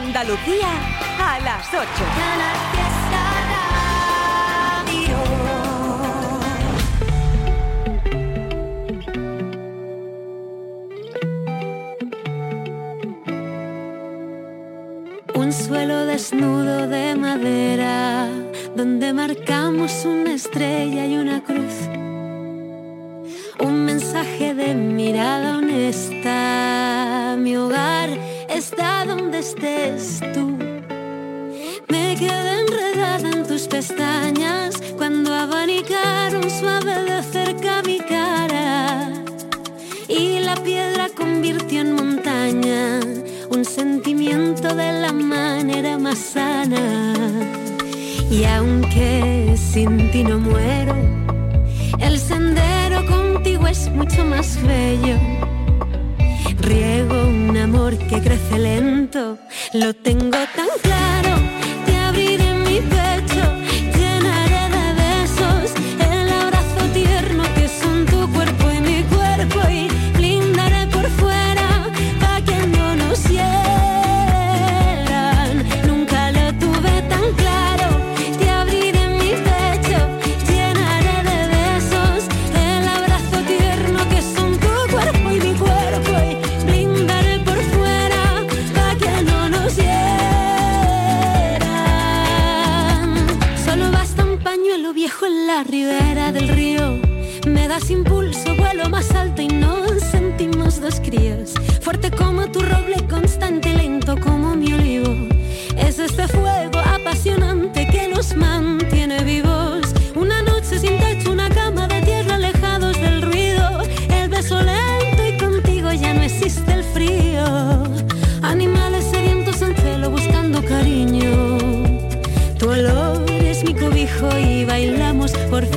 Andalucía a las 8. Un suelo desnudo de madera donde marcamos una estrella y una cruz. Un mensaje de mirada honesta. Está donde estés tú. Me quedé enredada en tus pestañas cuando abanicaron suave de cerca mi cara. Y la piedra convirtió en montaña un sentimiento de la manera más sana. Y aunque sin ti no muero, el sendero contigo es mucho más bello. Riego un amor que crece lento, lo tengo tan claro,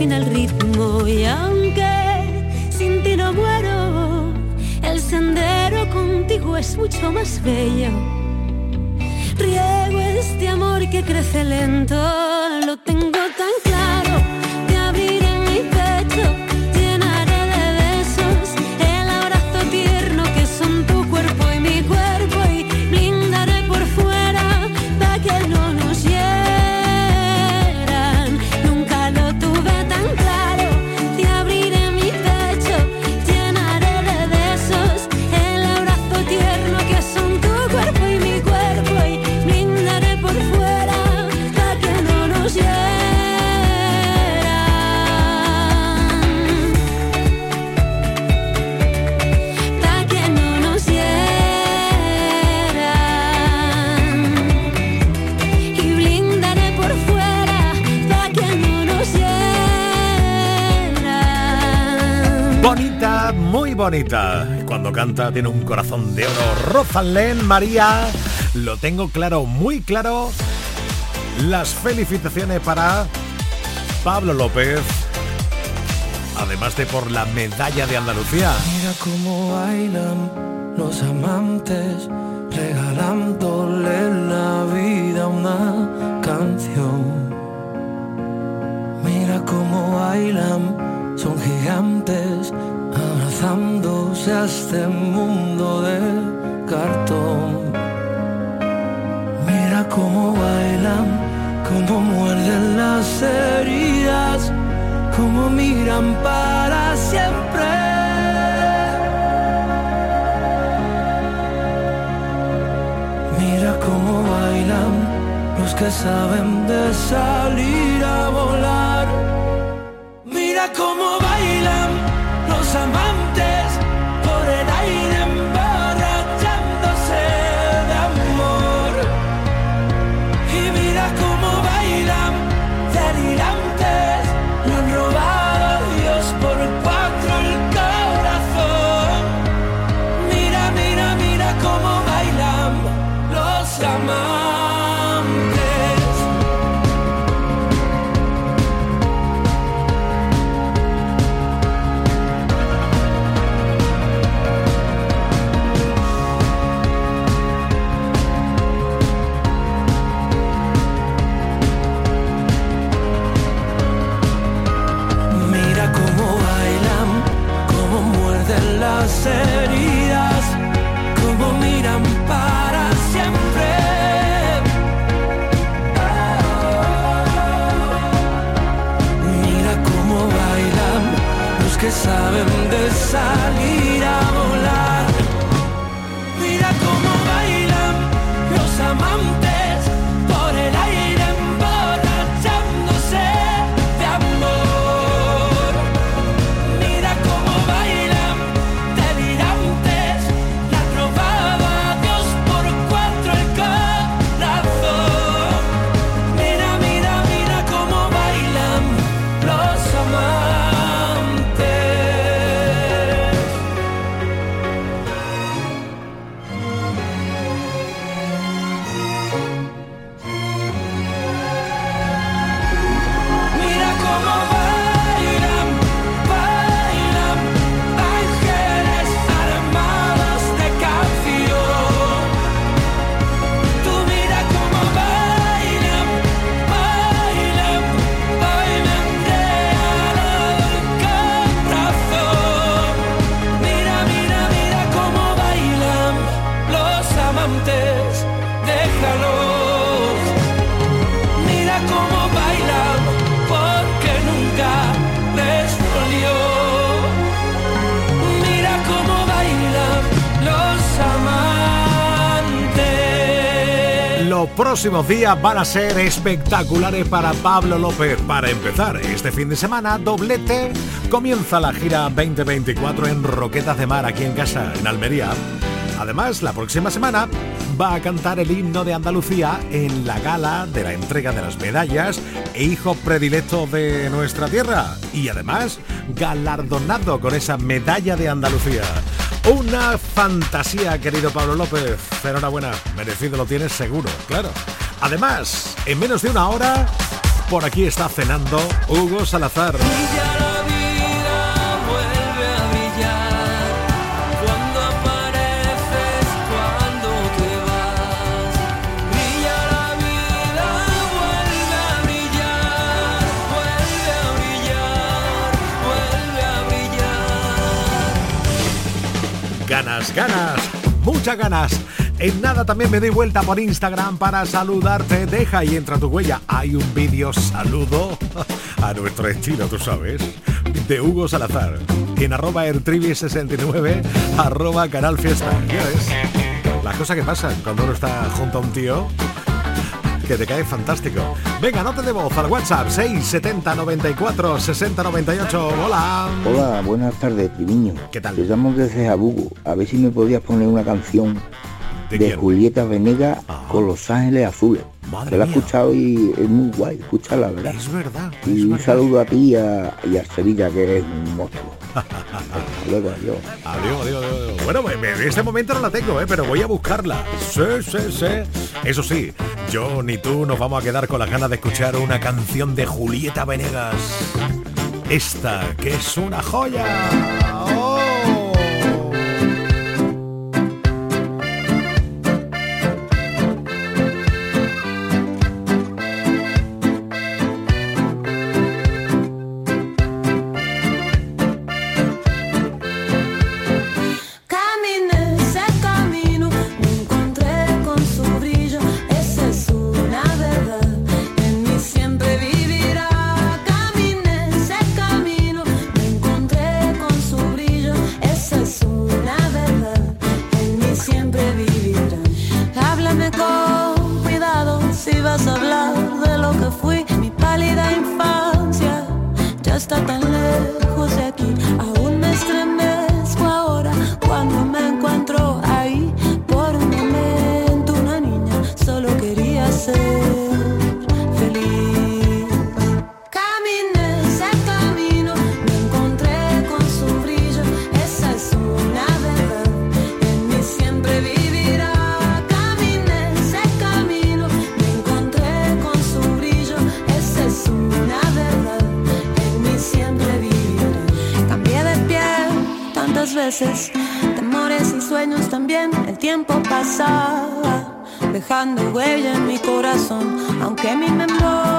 fin el ritmo. Y aunque sin ti no muero, el sendero contigo es mucho más bello. Riego este amor que crece lento, muy bonita. Cuando canta tiene un corazón de oro. Rosalén, María, lo tengo claro, muy claro. Las felicitaciones para Pablo López, además de por la medalla de Andalucía. Mira cómo bailan los amantes, regalándole la vida una canción. Mira cómo bailan, son gigantes, abrazándose a este mundo de cartón. Mira cómo bailan, cómo muerden las heridas, cómo miran para siempre. Mira cómo bailan los que saben de salir pasar. Próximos días van a ser espectaculares para Pablo López. Para empezar, este fin de semana, doblete, comienza la gira 2024 en Roquetas de Mar, aquí en casa, en Almería. Además, la próxima semana va a cantar el himno de Andalucía en la gala de la entrega de las medallas e hijo predilecto de nuestra tierra. Y además, galardonado con esa medalla de Andalucía. Una fantasía, querido Pablo López. Enhorabuena, merecido lo tienes seguro, claro. Además, en menos de una hora, por aquí está cenando Hugo Salazar. ganas, ganas, muchas ganas. En nada también me doy vuelta por Instagram para saludarte. Deja y entra tu huella. Hay un vídeo saludo a nuestro estilo, tú sabes, de Hugo Salazar. En arroba ertrivi69, arroba canal fiesta. Las cosas que pasan cuando uno está junto a un tío que te cae fantástico. Venga, no te de voz al WhatsApp 670 94 60 98. Hola. Hola, buenas tardes, Triviño. ¿Qué tal? Te llamo desde Jabugo. A ver si me podías poner una canción de, Julieta Venegas con Los Ángeles Azules. Madre la he escuchado y es muy guay, escúchala, ¿verdad? Es verdad. y un saludo a ti y a, y a Sevilla, que es un monstruo. Luego, adiós. Adiós, adiós, adiós. Bueno, en este momento no la tengo, ¿eh? pero voy a buscarla. Sí, sí, sí. Eso sí, yo ni tú nos vamos a quedar con las ganas de escuchar una canción de Julieta Venegas. Esta, que es una joya. Temores y sueños también. El tiempo pasaba, dejando huella en mi corazón. Aunque mi memoria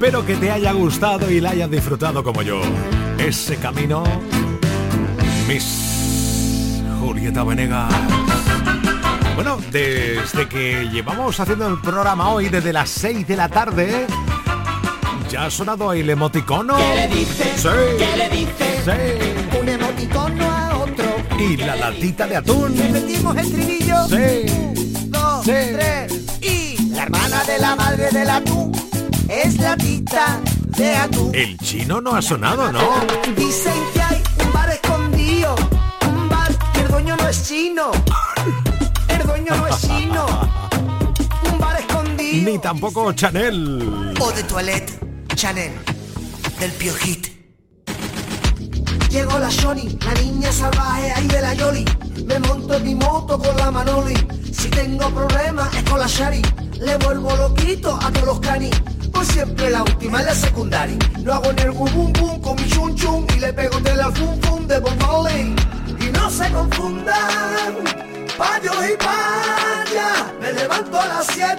que te haya gustado y la hayas disfrutado como yo. Ese camino, Miss Julieta Venegas. Bueno, desde que llevamos haciendo el programa hoy, desde las 6 de la tarde, ya ha sonado el emoticono. ¿Qué le dices? Sí. ¿Qué le dices? Sí. Un emoticono a otro. Y la latita de atún. Repetimos el trinillo. Sí. Un, dos, Sí. tres. Y la hermana de la madre del atún es la tita de atún. El chino no ha sonado, ¿no? Dicen que hay un bar escondido. Un bar que el dueño no es chino. El dueño no es chino. Un bar escondido. Ni tampoco Chanel. O de toilette Chanel del Piojit. Llegó la Shoni, la niña salvaje ahí de la Yoli. Me monto en mi moto con la Manoli. Si tengo problemas es con la Shari. Le vuelvo loquito a todos los canis. Pues siempre la última es la secundaria. Lo hago en el bum bum con mi chun chun y le pego de la fum fum de Bob Marley. Y no se confundan, payos y payas. Me levanto a las 7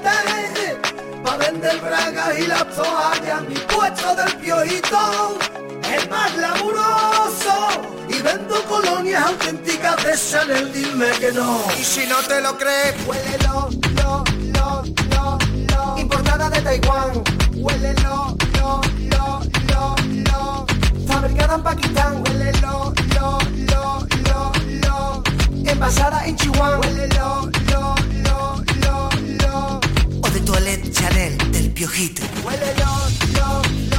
Pa' vender bragas y las toallas, mi puesto del piojito es más laburoso. Y vendo colonias auténticas de Chanel, dime que no. Y si no te lo crees, huélelo, lo, lo, lo, lo. Importada de Taiwán, huélelo, lo, lo, lo, lo. Fabricada en Pakistán, huélelo, lo, lo, lo, lo. Envasada en Chihuahua, huélelo, lo, lo, lo, lo o de toilette Chanel del Piojito. Huele lo, lo, lo, lo,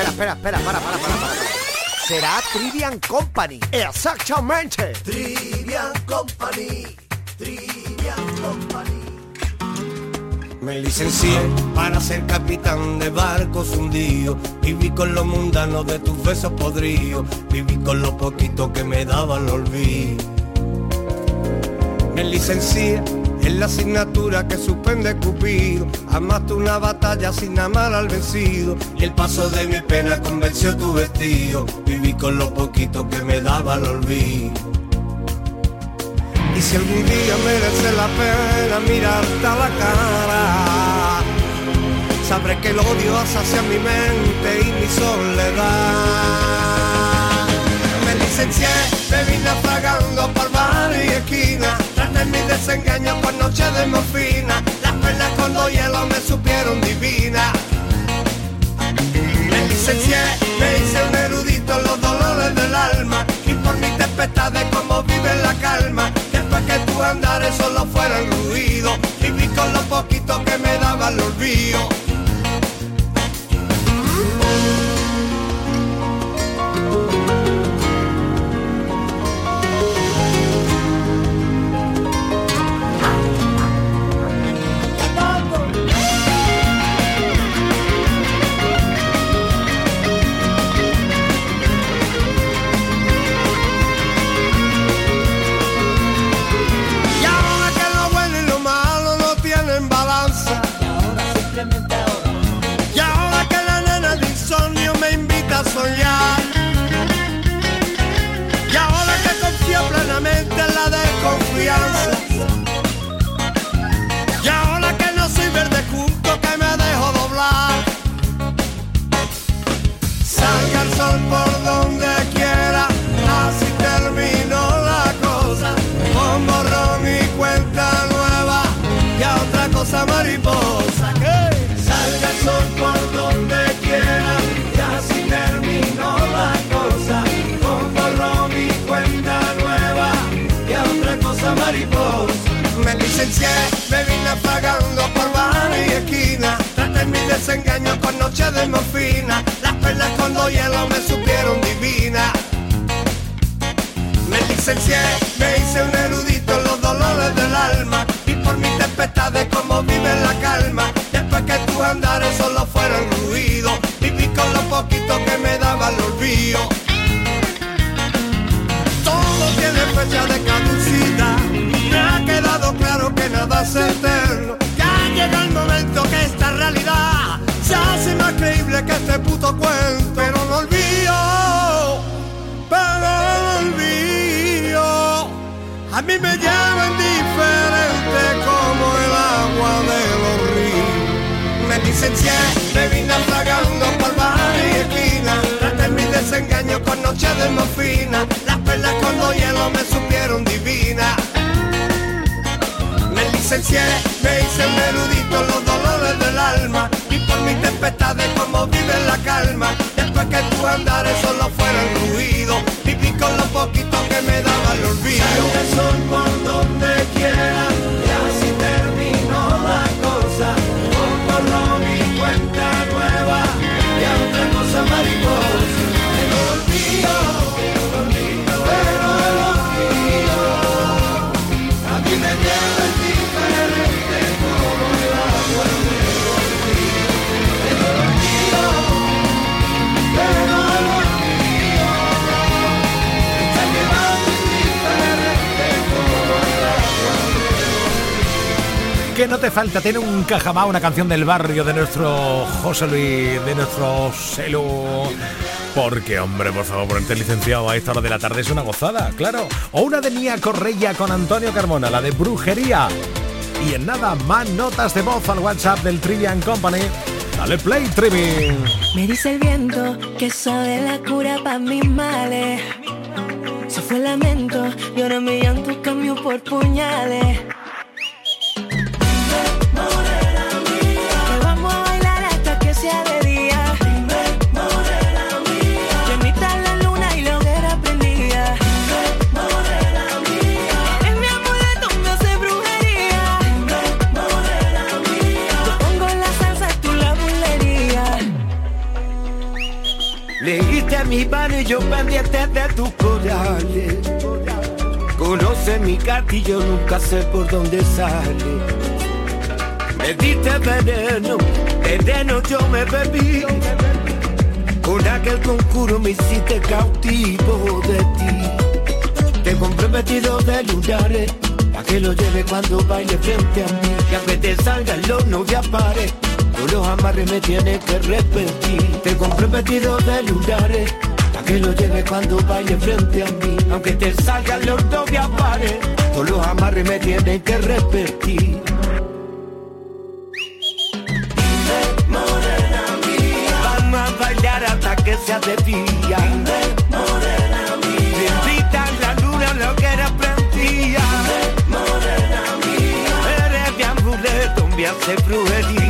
Espera, espera, espera, para, para, para, para. será Trivian Company. Exactamente. Trivian Company. Trivian Company. Me licencié para ser capitán de barcos hundidos. Viví con lo mundano de tus besos podridos. Viví con lo poquito que me daba el olvido. Me licencié en la asignatura que suspende Cupido. Amaste una batalla sin amar al vencido. Y el paso de mi pena convenció tu vestido. Viví con lo poquito que me daba el olvido. Y si algún día merece la pena mirarte a la cara, sabré que el odio hacia mi mente y mi soledad. Me licencié, me vine por y esquina, traté mi desengaño con noche de morfina, las penas con dos hielos me supieron divina. Me licencié, me hice un erudito en los dolores del alma y por mi tempestad de cómo vive la calma. Después que tu andares solo fueran ruido, viví con lo poquito que me daba el olvido. Me vine apagando por bar y esquina. Traté mi desengaño con noche de morfina. Las perlas con dos hielos me supieron divina. Me licencié, me hice un erudito en los dolores del alma. Y por mi tempestad de cómo vive la calma. Después que tus andares solo fueron ruido. Viví con lo poquito que me Ya llega el momento que esta realidad se hace más creíble que este puto cuento. Pero no olvido, pero no olvido. A mí me llaman indiferente como el agua de los ríos. Me licencié, me vine aflagando por bares y esquinas. Traté mi desengaño con noches de morfina. Las perlas con los hielos me supieron divinas me hice un los dolores del alma y por mis tempestades como vive la calma. Después que tus andares solo fueron ruido, viví con lo poquito que me daba el olvido. Sale el sol por donde quiera y así terminó la cosa. Con Que no te falta, tiene un cajamá, una canción del barrio de nuestro José Luis, de nuestro Celu. Porque, hombre, por favor, ponerte licenciado a esta hora de la tarde es una gozada, claro. O una de Mía Correia con Antonio Carmona, la de brujería. Y en nada, más notas de voz al WhatsApp del Trivian Company. Dale play, Trivi. Me dice el viento que sabe la cura para mis males. Se fue lamento y ahora mi llanto cambió por puñales. Yo pendiente de tus corales. Conoce mi gatillo, nunca sé por dónde sale. Me diste veneno, veneno yo me bebí. Con aquel conjuro me hiciste cautivo de ti. Te compré vestido de lunares, pa' que lo lleve cuando baile frente a mí. Y aunque te salgan los no te pares, todos los amarres me tienes que repetir. Te compré vestido de lunares, que lo lleve cuando baile frente a mí. Aunque te salgan los no te pares, todos los amarres me tienes que repetir. Vamos a bailar hasta que sea de día. Bendita la luna, lo que era prendía. Eres mi amuleto, me hace brujería.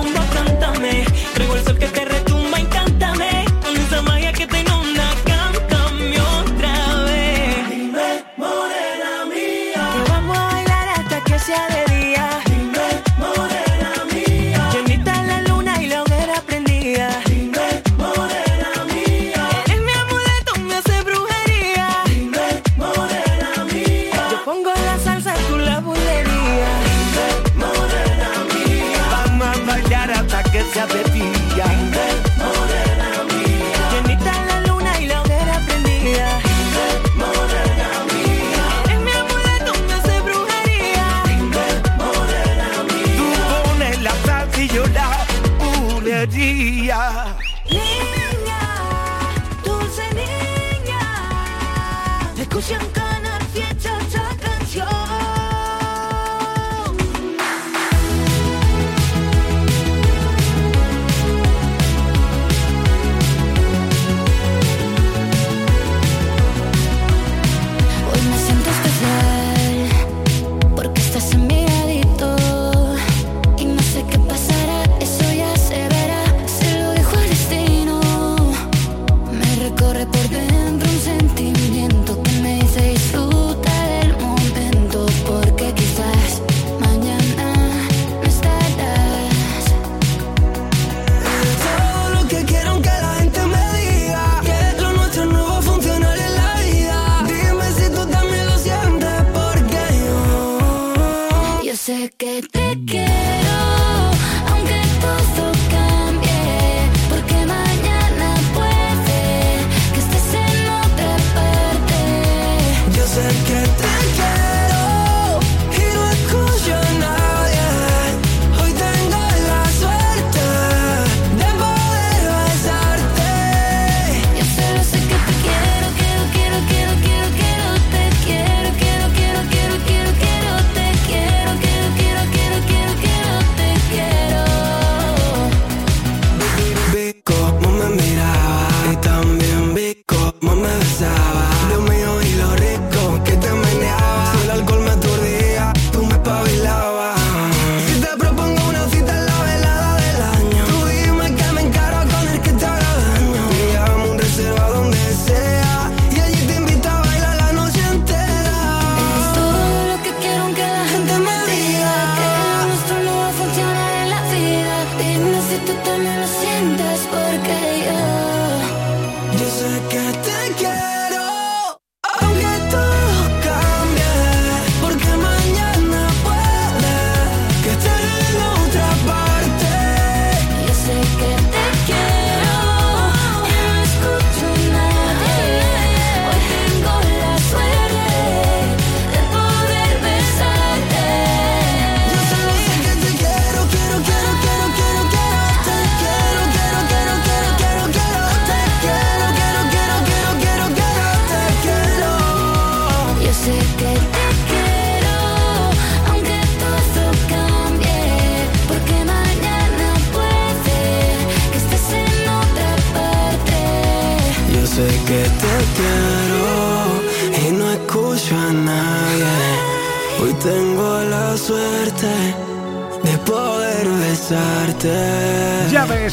bulería. Niña, dulce niña. Escucha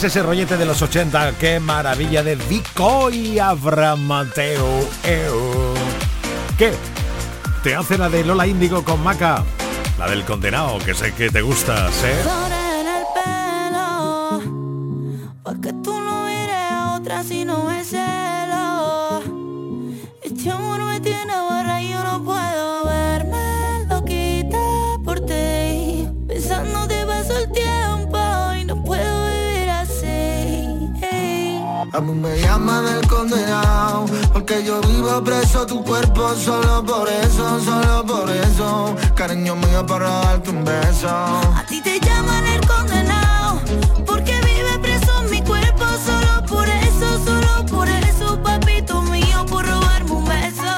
ese rollete de los 80, qué maravilla de Vico y Abraham Mateo. ¿Qué? ¿Te hace la de Lola Índigo con Maca? La del condenado, que sé que te gusta, ¿eh? Solo por eso, solo por eso. Cariño mío para darte un beso. A ti te llaman el condenado Porque vive preso mi cuerpo. Solo por eso, solo por eso Papito mío por robarme un beso.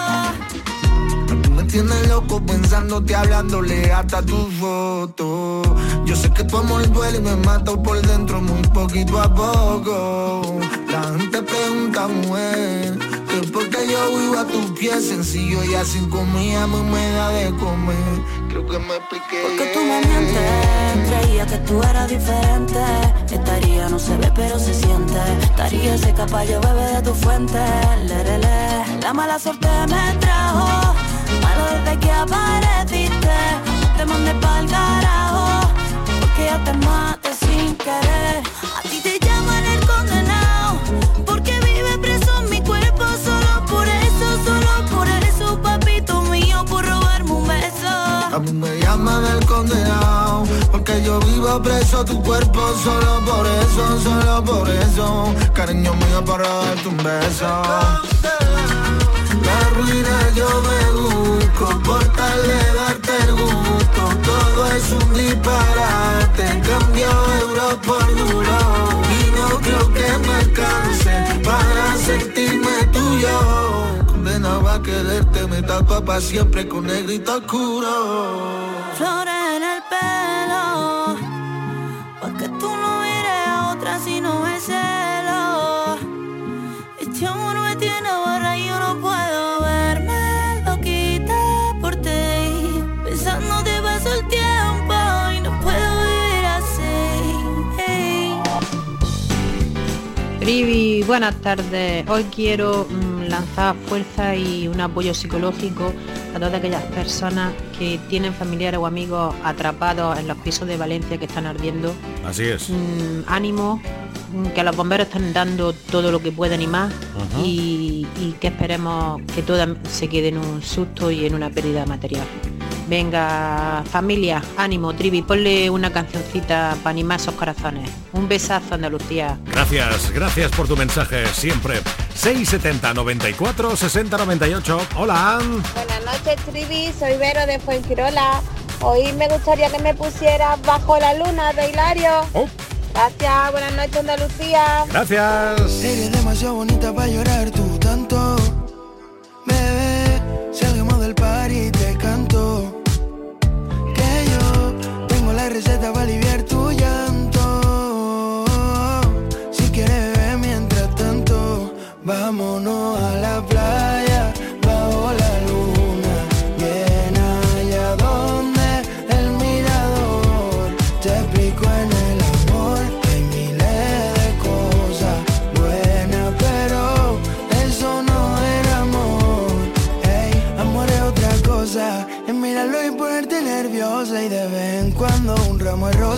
Tú me tienes loco pensándote hablándole hasta tu foto. Yo sé que tu amor duele y me mato por dentro muy poquito a poco. La gente pregunta, mujer, que porque yo vivo a tus pies sencillo y así comida me, me da de comer. Creo que me expliqué. Porque tú me mientes, creía que tú eras diferente. Estaría no se ve pero se siente. Estaría ese caballo bebé de tu fuente. Lerele. La mala suerte me trajo, malo desde que apareciste. Te mandé pa'l carajo, porque ya te maté sin querer. A mí me llaman el condenado Porque yo vivo preso tu cuerpo Solo por eso, solo por eso. Cariño mío, por robarte un beso. La ruina yo me busco por tal de darte el gusto. Todo es un disparate Cambio euro por duro. Creo que me alcance para sentirme tuyo. Condenado a quererte, me tapa para siempre con negrito oscuro. Rivi, buenas tardes. Hoy quiero mm, lanzar fuerza y un apoyo psicológico a todas aquellas personas que tienen familiares o amigos atrapados en los pisos de Valencia que están ardiendo. Así es. Mm, ánimo, mm, que los bomberos están dando todo lo que pueden y más y, y que esperemos que todas se queden en un susto y en una pérdida material. Venga, familia, ánimo, Trivi, ponle una cancioncita para animar esos corazones. Un besazo, Andalucía. Gracias, gracias por tu mensaje, siempre. 670 94 60 98. Hola. Buenas noches, Trivi, soy Vero de Fuengirola. Hoy me gustaría que me pusieras Bajo la Luna de Hilario. Oh. Gracias, buenas noches, Andalucía. Gracias. Eres demasiado bonita para llorar tú receta para aliviar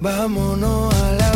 Vámonos a la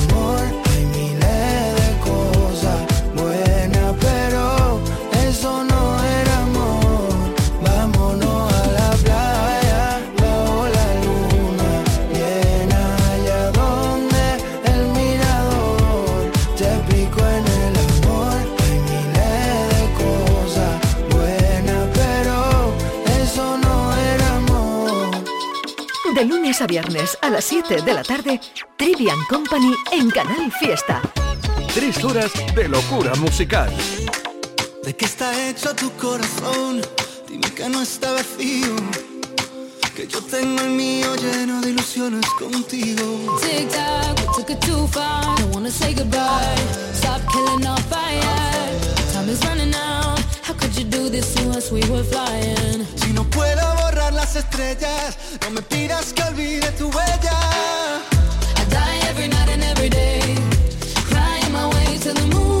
De lunes a viernes a las 7 de la tarde, Trivian Company en Canal Fiesta. Tres horas de locura musical. ¿De qué está hecho tu corazón? Dime que no está vacío. Que yo tengo el mío lleno de ilusiones contigo. Tic tac, we took it too far. Don't wanna say goodbye. Stop killing our fire. Time is running out. How could you do this to us? We were flying. Las estrellas, no me pidas que olvide tu huella. I die every night and every day, crying my way to the moon.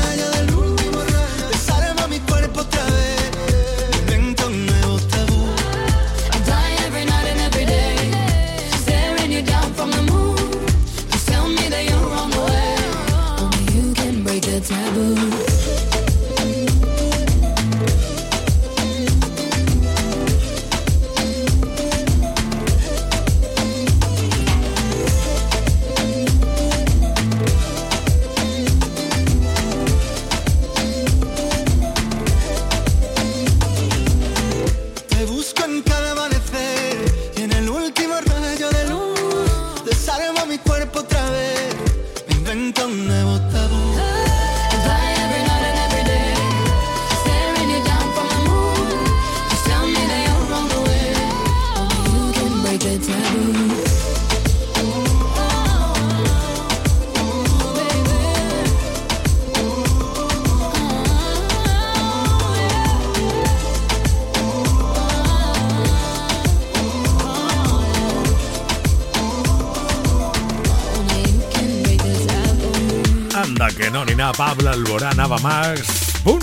nada, Pablo Alborán, más. ¡Bum!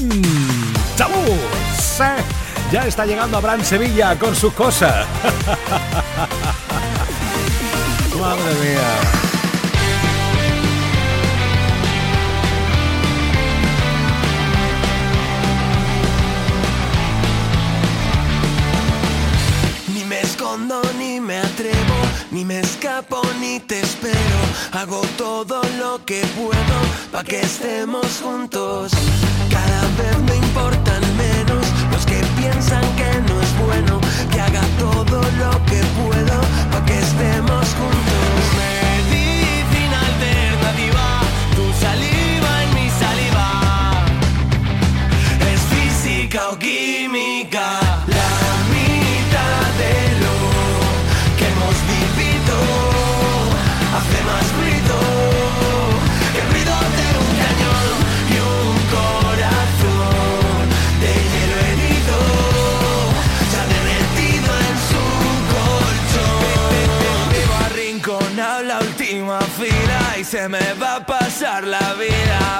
¡Tabú! Sí, Ya está llegando Abraham Sevilla con sus cosas. Madre mía. Ni me escondo ni me atrevo, ni me escapo ni te espero. Hago todo que puedo pa' que estemos juntos. Cada vez me importan menos los que piensan que no es bueno. Que haga todo lo que puedo pa' que estemos juntos.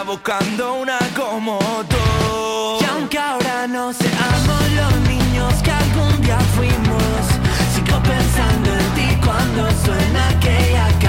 buscando una como tú. Y aunque ahora no seamos los niños que algún día fuimos, sigo pensando en ti cuando suena aquella canción.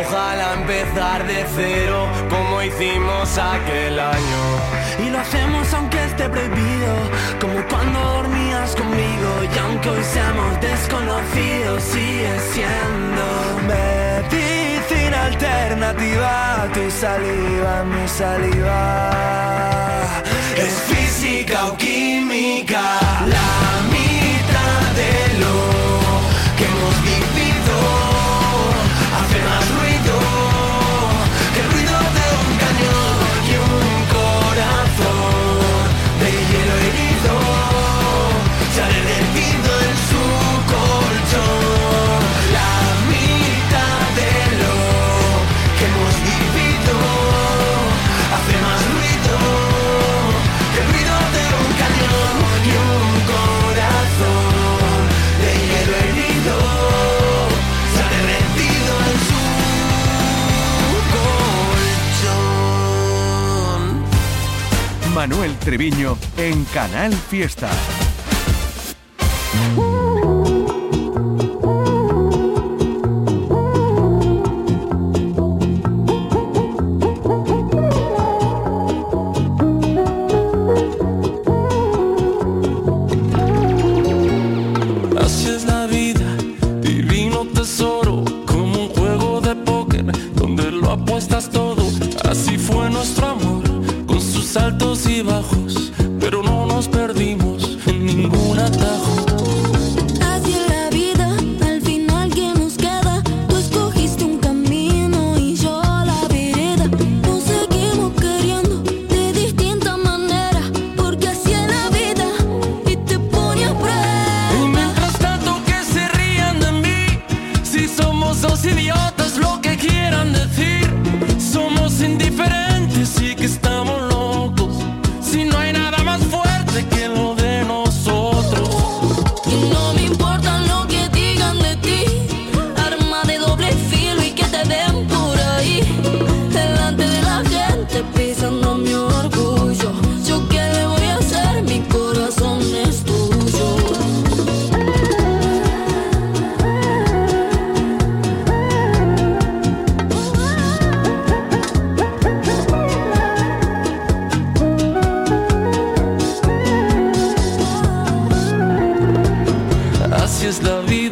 Ojalá empezar de cero como hicimos aquel año. Y lo hacemos aunque esté prohibido, como cuando dormías conmigo. Y aunque hoy seamos desconocidos, sigue siendo medicina alternativa. Tu saliva, mi saliva. Es física o química, la mitad de lo been like three Treviño en Canal Fiesta. love you.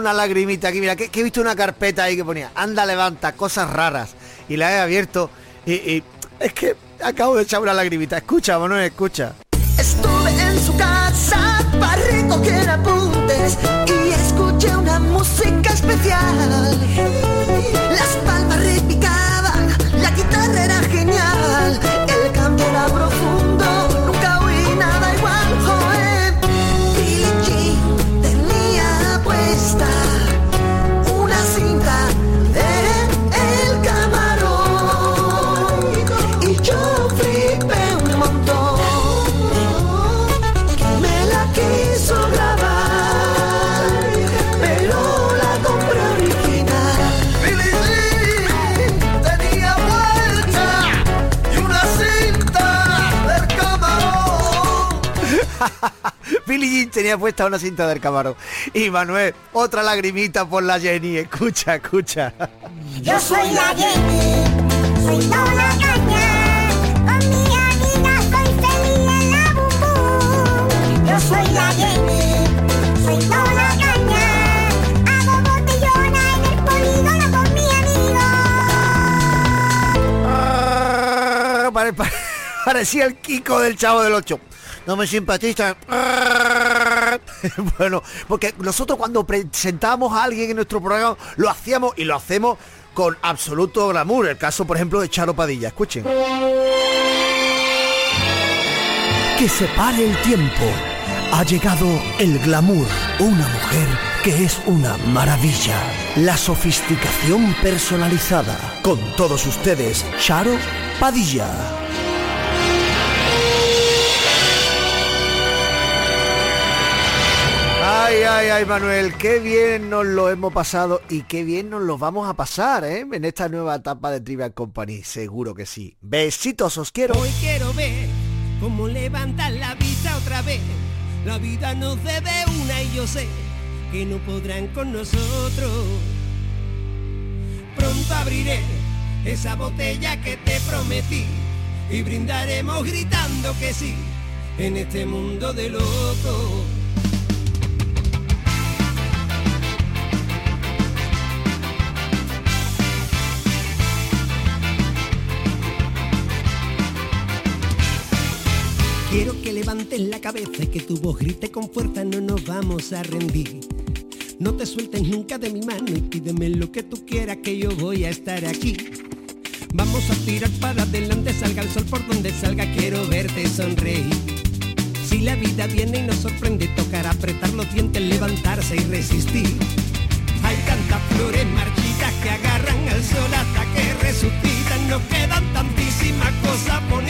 Una lagrimita aquí. Mira, que, he visto una carpeta ahí que ponía, anda, levanta, cosas raras. Y la he abierto y, es que acabo de echar una lagrimita. Escucha, Manuel, escucha. Estuve en su casa para recoger apuntes y escuché una música especial. Tenía puesta una cinta del camarón. Y Manuel, otra lagrimita por la Jenny. Escucha, escucha. Yo soy la Jenny, soy la Caña. Con mi amiga soy feliz en la bum Yo soy la Jenny, soy la Caña. Hago botellona en el polígono con mi amigo. parecía el Kiko del Chavo del Ocho no me simpatiza. bueno, porque nosotros cuando presentábamos a alguien en nuestro programa lo hacíamos y lo hacemos con absoluto glamour. El caso, por ejemplo, de Charo Padilla. Escuchen. Que se pare el tiempo. Ha llegado el glamour. Una mujer que es una maravilla. La sofisticación personalizada. Con todos ustedes, Charo Padilla. Ay, ay, ay, Manuel, qué bien nos lo hemos pasado y qué bien nos lo vamos a pasar, ¿eh? En esta nueva etapa de Trivial Company, seguro que sí. Besitos, os quiero. Hoy quiero ver cómo levantan la vista otra vez. La vida nos debe una y yo sé que no podrán con nosotros. Pronto abriré esa botella que te prometí y brindaremos gritando que sí en este mundo de locos. Quiero que levantes la cabeza y que tu voz grite con fuerza, no nos vamos a rendir. No te sueltes nunca de mi mano y pídeme lo que tú quieras que yo voy a estar aquí. Vamos a tirar para adelante, salga el sol por donde salga, quiero verte sonreír. Si la vida viene y nos sorprende, tocará apretar los dientes, levantarse y resistir. Hay tantas flores marchitas que agarran al sol hasta que resucitan, nos quedan tantísimas cosas bonitas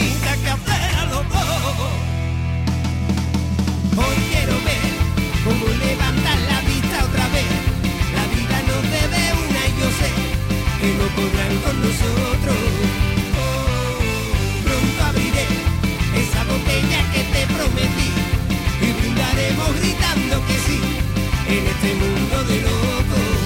que no podrán con nosotros. pronto abriré esa botella que te prometí y brindaremos gritando que sí en este mundo de locos.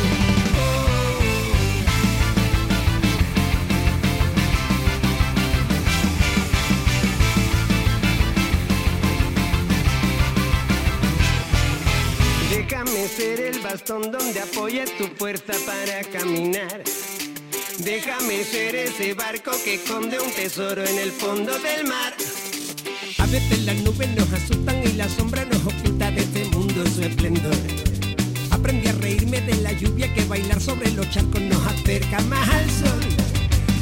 Déjame ser el bastón donde apoyes tu fuerza para caminar. Déjame ser ese barco que esconde un tesoro en el fondo del mar. A veces las nubes nos asustan y la sombra nos oculta de este mundo su esplendor. Aprendí a reírme de la lluvia que bailar sobre los charcos nos acerca más al sol.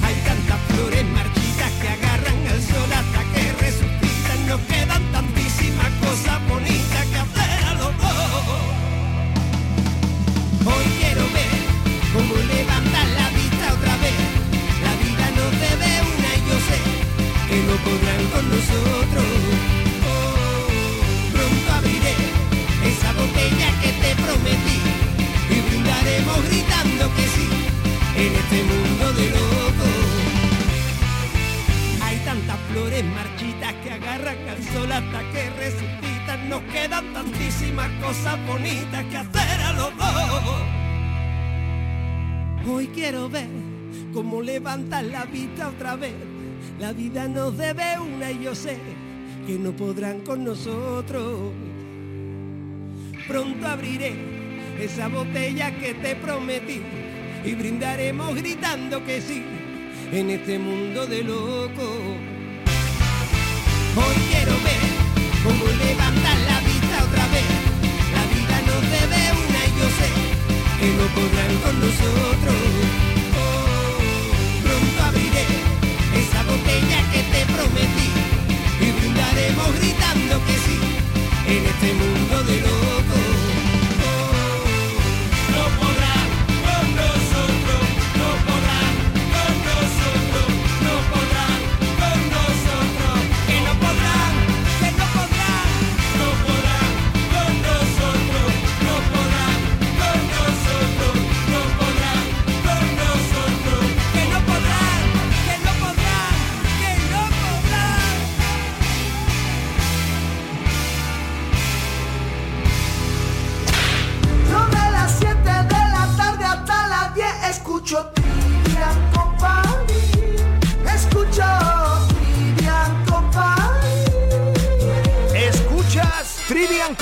Hay tantas flores marchitas que agarran al sol hasta que resucitan. Nos quedan tantísimas que no podrán con nosotros. pronto abriré esa botella que te prometí y brindaremos gritando que sí en este mundo de locos. Hoy quiero ver cómo levantar la vista otra vez. La vida nos debe una y yo sé que no podrán con nosotros.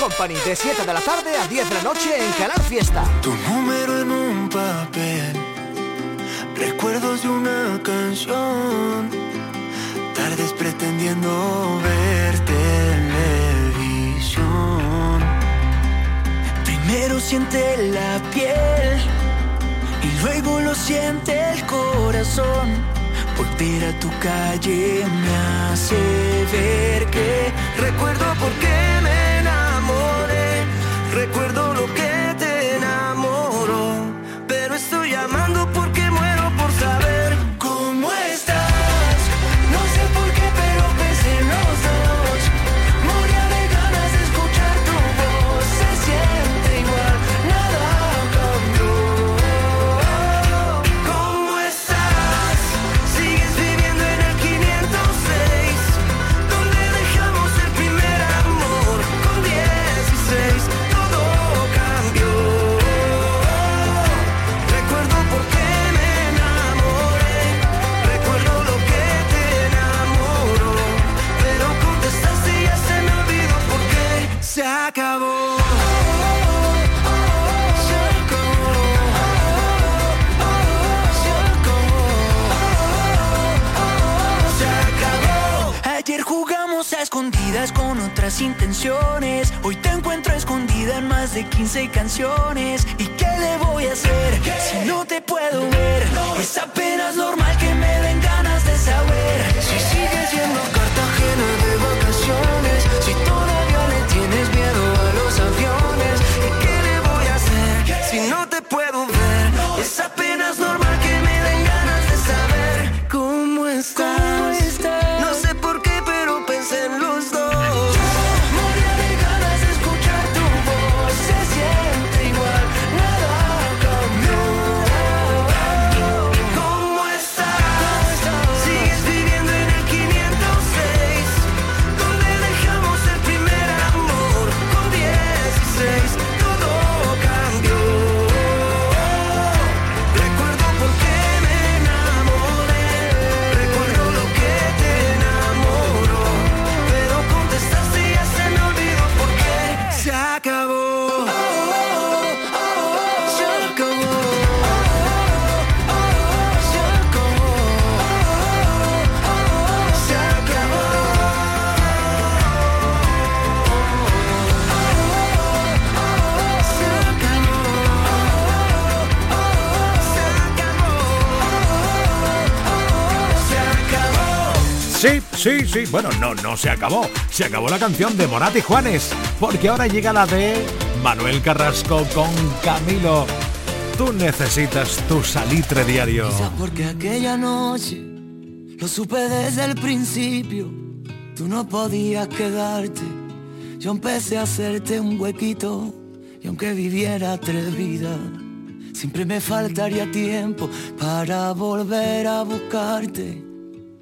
Company de 7 de la tarde a 10 de la noche en Canal Fiesta. Tu número en un papel, recuerdos de una canción, tardes pretendiendo ver televisión. Primero siente la piel y luego lo siente el corazón. Volver a tu calle me hace ver que recuerdo por qué Recuerdo lo que con otras intenciones. Hoy te encuentro escondida en más de 15 canciones. ¿Y qué le voy a hacer si no te puedo ver? Es apenas normal Sí, bueno, no, no se acabó. Se acabó la canción de Morat y Juanes, porque ahora llega la de Manuel Carrasco con Camilo. Tú necesitas tu salitre diario. porque aquella noche lo supe desde el principio. Tú no podías quedarte. Yo empecé a hacerte un huequito y aunque viviera tres vidas, siempre me faltaría tiempo para volver a buscarte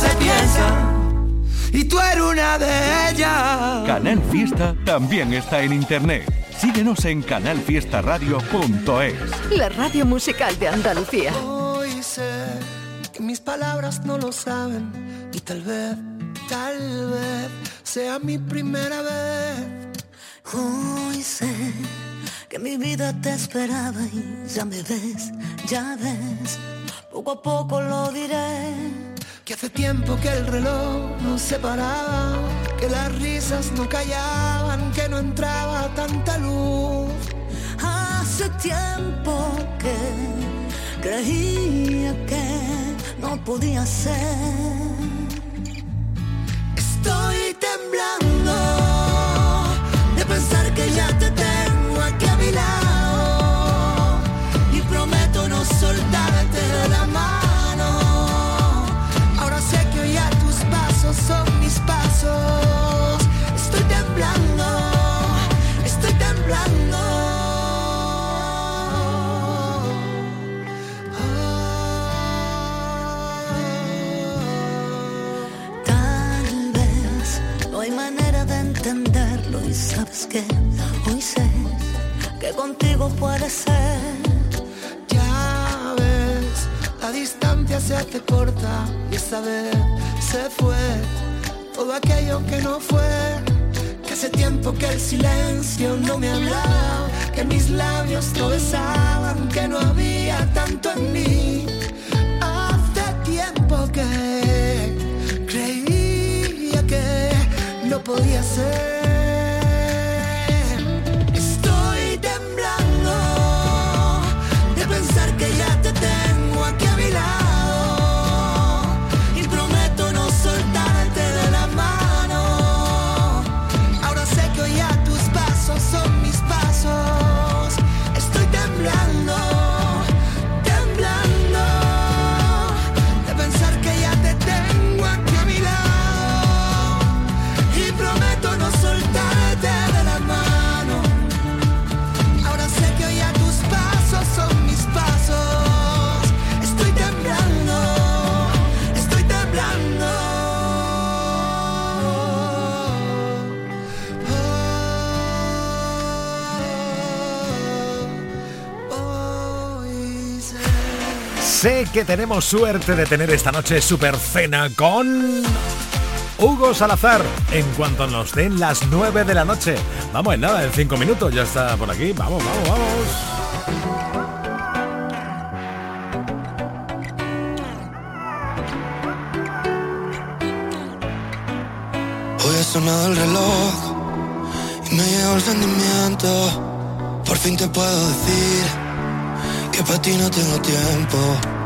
Se piensan. Y tú eres una de ellas. Canal Fiesta también está en internet. Síguenos en canalfiestaradio.es. La radio musical de Andalucía. Hoy sé que mis palabras no lo saben y tal vez, tal vez sea mi primera vez. Hoy sé que mi vida te esperaba y ya me ves, ya ves. Poco a poco lo diré. Que hace tiempo que el reloj no se paraba, que las risas no callaban, que no entraba tanta luz. Hace tiempo que creía que no podía ser. Estoy temblando de pensar que ya te tengo aquí a mi lado y prometo no soltarte que tenemos suerte de tener esta noche super cena con Hugo Salazar en cuanto nos den las 9 de la noche. Vamos en nada, en 5 minutos ya está por aquí. Vamos, vamos, vamos. Hoy ha sonado el reloj y me llegó el sentimiento. Por fin te puedo decir que para ti no tengo tiempo.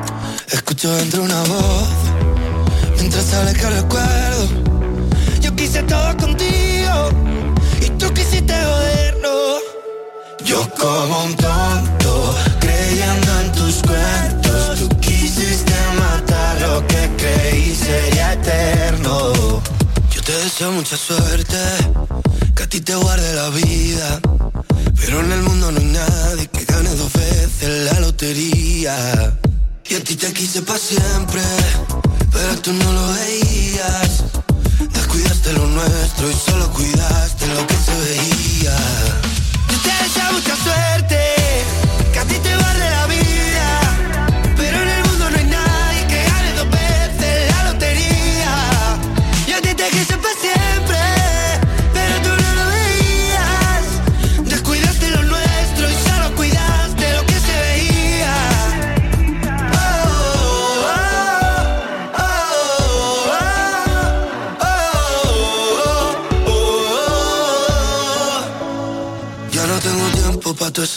Escucho dentro una voz mientras sale que recuerdo. Yo quise todo contigo y tú quisiste joderlo. Yo como un tonto creyendo en tus cuentos. Tú quisiste matar lo que creí sería eterno. Yo te deseo mucha suerte, que a ti te guarde la vida. Pero en el mundo no hay nadie que gane dos veces la lotería. Y a ti te quise para siempre, pero tú no lo veías. Descuidaste lo nuestro y solo cuidaste lo que se veía.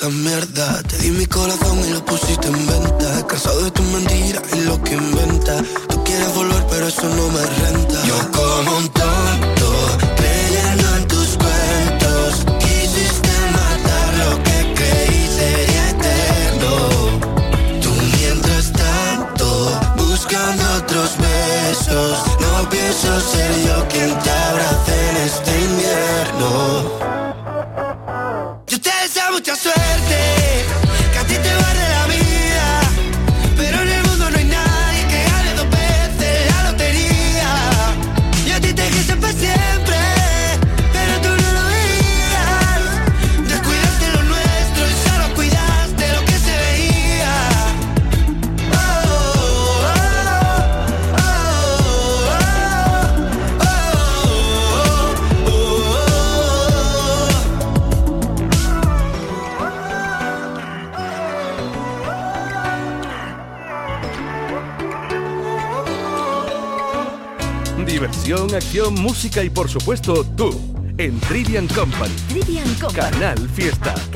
Te di mi corazón y lo pusiste en venta. Cansado de tus mentiras y lo que inventas. Tú quieres volver, pero eso no me renta. Yo como un música y por supuesto tú en Trivian Company. Trivian Company. Canal Fiesta. Canal Fiesta.